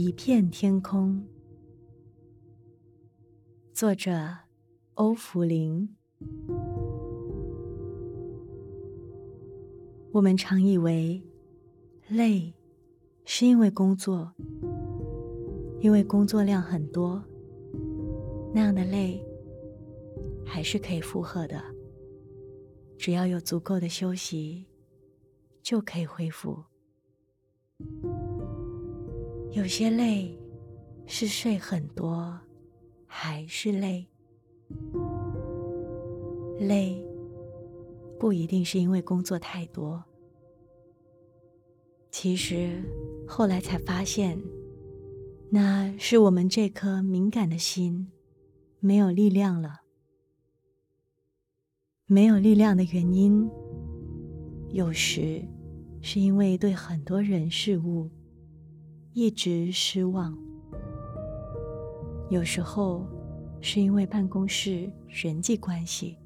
一片天空，作者欧福林。我们常以为累是因为工作，因为工作量很多，那样的累还是可以负荷的，只要有足够的休息，就可以恢复。有些累是睡很多，还是累？累不一定是因为工作太多。其实后来才发现，那是我们这颗敏感的心没有力量了。没有力量的原因，有时是因为对很多人事物。一直失望，有时候是因为办公室人际关系，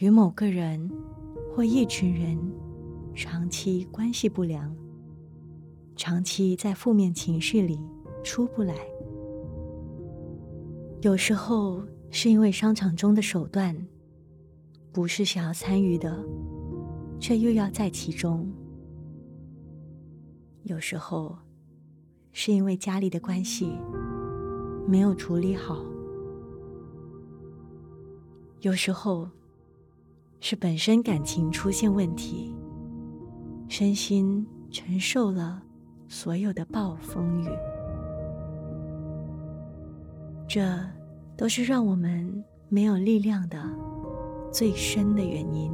与某个人或一群人长期关系不良，长期在负面情绪里出不来；有时候是因为商场中的手段，不是想要参与的，却又要在其中；有时候。是因为家里的关系没有处理好，有时候是本身感情出现问题，身心承受了所有的暴风雨，这都是让我们没有力量的最深的原因。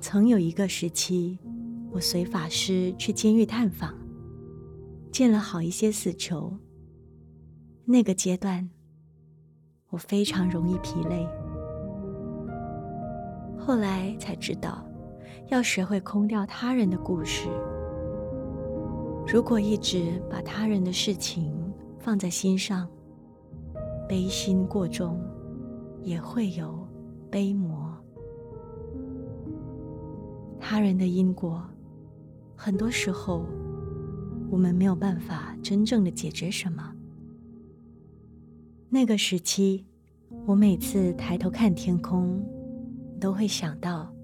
曾有一个时期，我随法师去监狱探访。见了好一些死囚，那个阶段，我非常容易疲累。后来才知道，要学会空掉他人的故事。如果一直把他人的事情放在心上，悲心过重，也会有悲魔。他人的因果，很多时候。我们没有办法真正的解决什么。那个时期，我每次抬头看天空，都会想到，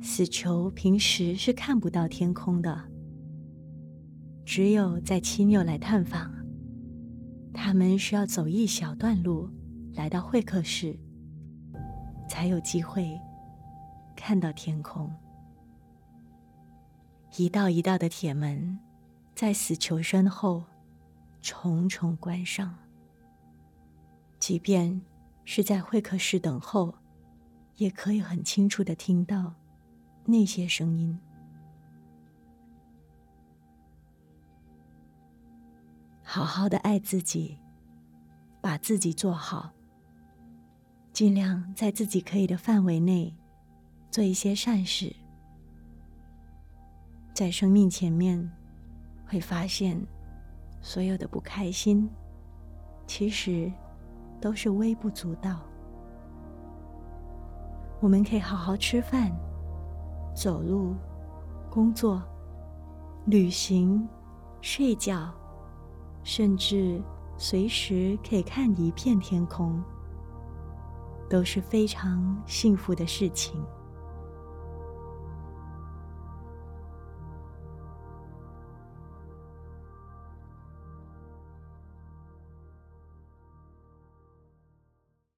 死囚平时是看不到天空的，只有在亲友来探访，他们需要走一小段路来到会客室，才有机会看到天空。一道一道的铁门。在死囚身后，重重关上。即便是在会客室等候，也可以很清楚的听到那些声音。好好的爱自己，把自己做好，尽量在自己可以的范围内做一些善事，在生命前面。会发现，所有的不开心，其实都是微不足道。我们可以好好吃饭、走路、工作、旅行、睡觉，甚至随时可以看一片天空，都是非常幸福的事情。